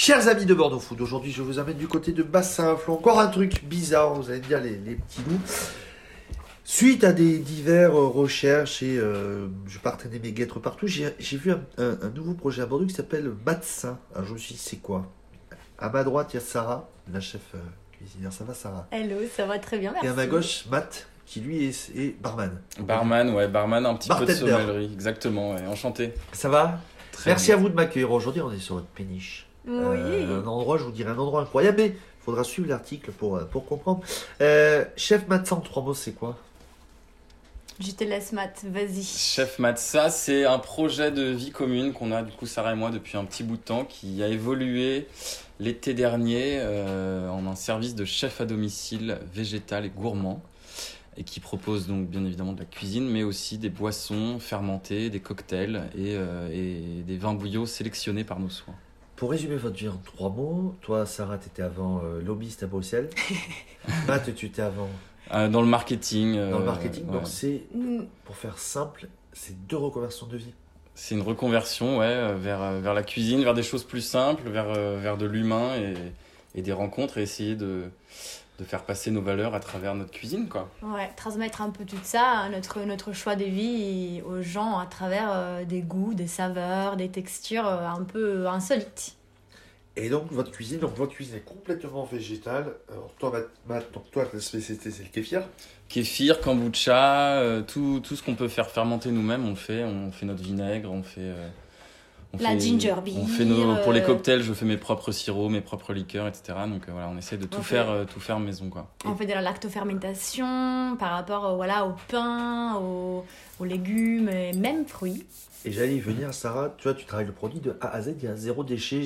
Chers amis de Bordeaux Food, aujourd'hui je vous amène du côté de Bassin Flon. Encore un truc bizarre, vous allez me dire les, les petits loups. Suite à des divers euh, recherches et euh, je partageais mes guêtres partout, j'ai vu un, un- un nouveau projet à Bordeaux qui s'appelle Matsin. Alors je me suis dit, c'est quoi? À ma droite, il y a Sarah, la chef euh, cuisinière. Ça va, Sarah? Hello, ça va très bien, merci. Et à ma gauche, Matt, qui lui est, est barman. Barman, ouais, barman, un petit peu de sommellerie, exactement, ouais, enchanté. Ça va? Très Merci bien. à vous de m'accueillir. Aujourd'hui, on est sur une péniche. Oui. Euh, un endroit, je vous dirais, un endroit incroyable, mais il faudra suivre l'article pour, euh, pour comprendre. Euh, chef Matt, en trois mots, c'est quoi? Je te laisse, Matt, vas-y. Chef Matza, c'est un projet de vie commune qu'on a, du coup, Sarah et moi, depuis un petit bout de temps, qui a évolué l'été dernier euh, en un service de chef à domicile végétal et gourmand, et qui propose donc bien évidemment de la cuisine, mais aussi des boissons fermentées, des cocktails et, euh, et des vins bouillots sélectionnés par nos soins. Pour résumer votre vie en trois mots, toi, Sarah, tu étais avant euh, lobbyiste à Bruxelles. Matt, tu étais avant Euh, dans le marketing. dans le euh, marketing. ouais. Donc, c'est, pour faire simple, c'est deux reconversions de vie. C'est une reconversion ouais, euh, vers, euh, vers la cuisine, vers des choses plus simples, vers, euh, vers de l'humain et, et des rencontres et essayer de, de faire passer nos valeurs à travers notre cuisine. Quoi. Ouais, transmettre un peu tout ça, notre, notre choix de vie aux gens à travers euh, des goûts, des saveurs, des textures euh, un peu insolites. Et donc, votre cuisine, donc votre cuisine est complètement végétale. Alors, toi, donc toi, ta spécialité, c'est le kéfir. Kéfir, kombucha, euh, tout, tout ce qu'on peut faire fermenter nous-mêmes, on le fait. On fait notre vinaigre, on fait... on La fait- ginger on fait nos, beer, Pour les euh, cocktails, je fais mes propres sirops, mes propres liqueurs, etc. Donc euh, voilà, on essaie de tout, faire, euh, tout faire maison. Quoi. On fait de la lactofermentation par rapport euh, voilà, au pain, aux, aux légumes et même fruits. Et j'allais y venir, Sarah, tu vois, tu travailles le produit de A à Z, il y a zéro déchet,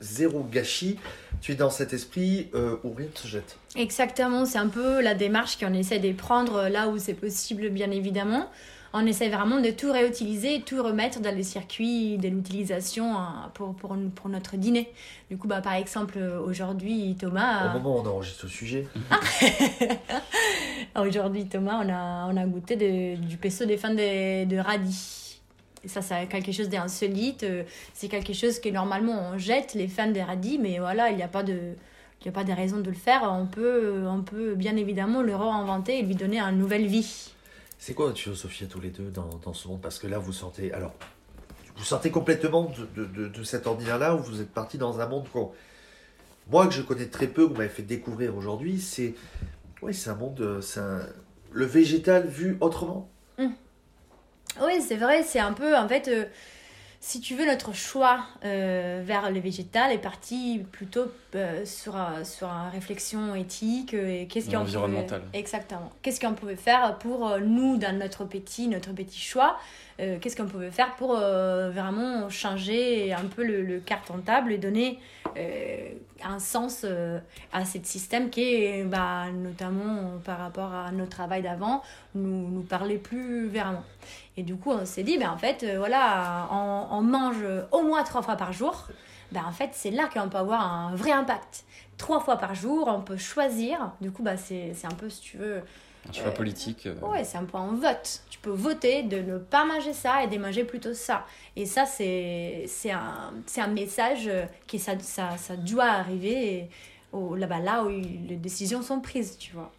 zéro, gâchis. Tu es dans cet esprit euh, où rien ne se jette. Exactement, c'est un peu la démarche qu'on essaie de prendre là où c'est possible, bien évidemment. On essaie vraiment de tout réutiliser, tout remettre dans les circuits de l'utilisation hein, pour, pour, pour notre dîner. Du coup, bah, par exemple, aujourd'hui, Thomas, Au moment où on enregistre le sujet, aujourd'hui, Thomas, on a, on a goûté de- du pesto des fins de, de radis. Ça, c'est quelque chose d'insolite. euh, C'est quelque chose que normalement on jette, les fans des radis, mais voilà, il n'y a pas de. Il n'y a pas de raison de le faire. On peut, on peut bien évidemment le réinventer et lui donner une nouvelle vie. c'est quoi votre philosophie à tous les deux dans, dans ce monde? Parce que là, vous sortez. Alors, vous sortez complètement de, de, de- de cet ordinaire-là où vous êtes parti dans un monde qu'on. Moi, que je connais très peu, que vous m'avez fait découvrir aujourd'hui, c'est. Oui, c'est un monde. euh, C'est un- le végétal vu autrement? Oui, c'est vrai, c'est un peu, en fait, euh, si tu veux, notre choix euh, vers le végétal est parti plutôt euh, sur, un- sur une réflexion éthique euh, et qu'est-ce qu'on pouvait- Exactement. Qu'est-ce qu'on pouvait faire pour nous, dans notre petit, notre petit choix, euh, qu'est-ce qu'on pouvait faire pour vraiment changer un peu le, le carte en table et donner un sens euh, à ce système qui est, bah, notamment par rapport à notre travail d'avant, nous, nous parlait plus vraiment. Et du coup, on s'est dit, ben, en fait, euh, voilà, on, mange au moins trois fois par jour. Ben, en fait, c'est là qu'on peut avoir un vrai impact. Trois fois par jour, on peut choisir. Du coup, bah, c'est c'est un peu, si tu veux, Un choix Euh, politique. euh, Ouais, c'est un peu un vote. Tu peux voter de ne pas manger ça et de manger plutôt ça. Et ça, c'est c'est un, c'est un message euh, que ça, ça, ça doit arriver au, là-bas, là où les décisions sont prises, tu vois.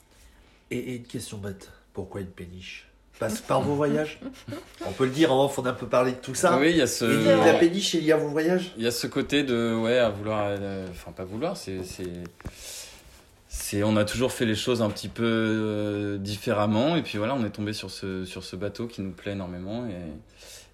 Et, et une question bête pourquoi une péniche? Passe par vos voyages? On peut le dire en off, on a un peu parlé de tout ça. Oui, il y a ce... Et la péniche est liée à vos voyages? Il y a ce côté de, ouais, à vouloir, euh, enfin pas vouloir, c'est, c'est, on a toujours fait les choses un petit peu euh, différemment, et puis voilà, on est tombé sur ce, sur ce bateau qui nous plaît énormément, et,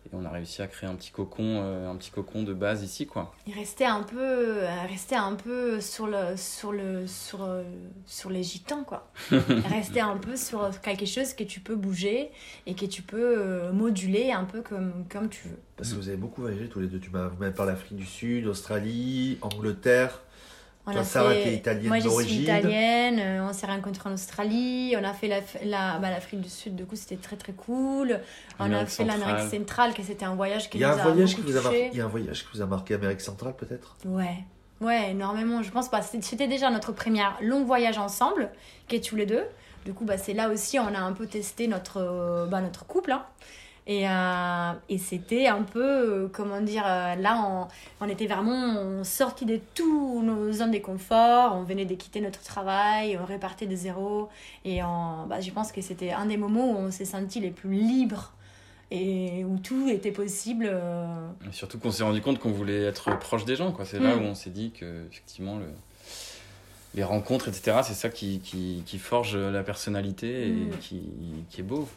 et on a réussi à créer un petit cocon, euh, un petit cocon de base ici, quoi. Il restait un peu, euh, restait un peu sur, le, sur, le, sur, euh, sur les gitans, quoi. rester un peu sur quelque chose que tu peux bouger et que tu peux moduler un peu comme, comme tu veux. Parce que vous avez beaucoup voyagé tous les deux. Tu m'as vous m'avez parlé d'Afrique du Sud, Australie, Angleterre. On Toi, a Sarah, fait- t'es italienne Moi, je suis d'origine. italienne. euh, on s'est rencontrés en Australie. On a fait la, bah, l'Afrique du Sud. Du coup, c'était très très cool. On a fait l'Amérique centrale. que c'était un voyage qui nous un a voyage qui beaucoup vous a marqué, il y a un voyage qui vous a marqué Amérique centrale peut-être? Ouais, ouais, énormément. Je pense pas. C'était c'était déjà notre premier long voyage ensemble, qui est tous les deux. Du coup, bah, c'est là aussi on a un peu testé notre, euh, bah, notre couple. hein. Et, euh, et c'était un peu, euh, comment dire, euh, là, on, on était vraiment sorti de tous nos zones de confort. On venait de quitter notre travail, on repartait de zéro. Et on, bah, je pense que c'était un des moments où on s'est senti les plus libres et où tout était possible. Et surtout qu'on s'est rendu compte qu'on voulait être proche des gens. quoi. C'est là Mm. où on s'est dit que, effectivement, le- les rencontres, etc., c'est ça qui, qui, qui forge la personnalité et Mm. qui, qui est beau.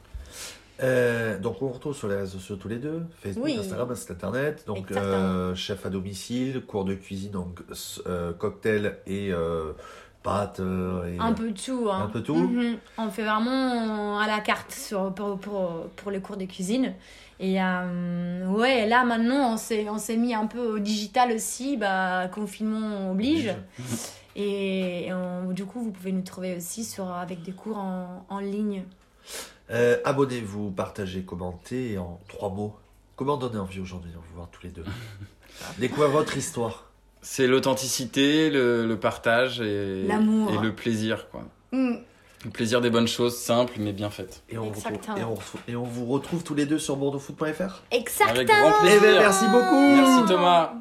Euh, donc on retrouve sur les réseaux sociaux tous les deux, Facebook, Oui. Instagram, site internet. Donc euh, chef à domicile, cours de cuisine, donc euh, cocktail et euh, pâtes. et, Un peu tout. Hein. Un peu tout Mhm. On fait vraiment à la carte sur, pour, pour, pour les cours de cuisine. Et ouais, là maintenant, on s'est, on s'est mis un peu au digital aussi. Bah, confinement oblige. Et on- du coup, vous pouvez nous trouver aussi sur, avec des cours en, en ligne. Euh, Abonnez-vous, partagez, commentez et en trois mots. Comment donner envie aujourd'hui de vous voir tous les deux Découvrir votre histoire. C'est l'authenticité, le, le partage et, L'amour. et le plaisir. Quoi. Mm. Le plaisir des bonnes choses simples mais bien faites. Et on, retrouve- Exactement. et, on retrouve- et on vous retrouve tous les deux sur bordeauxfoot.fr. Exactement. Avec grand plaisir. Eh ben, merci beaucoup. Merci Thomas.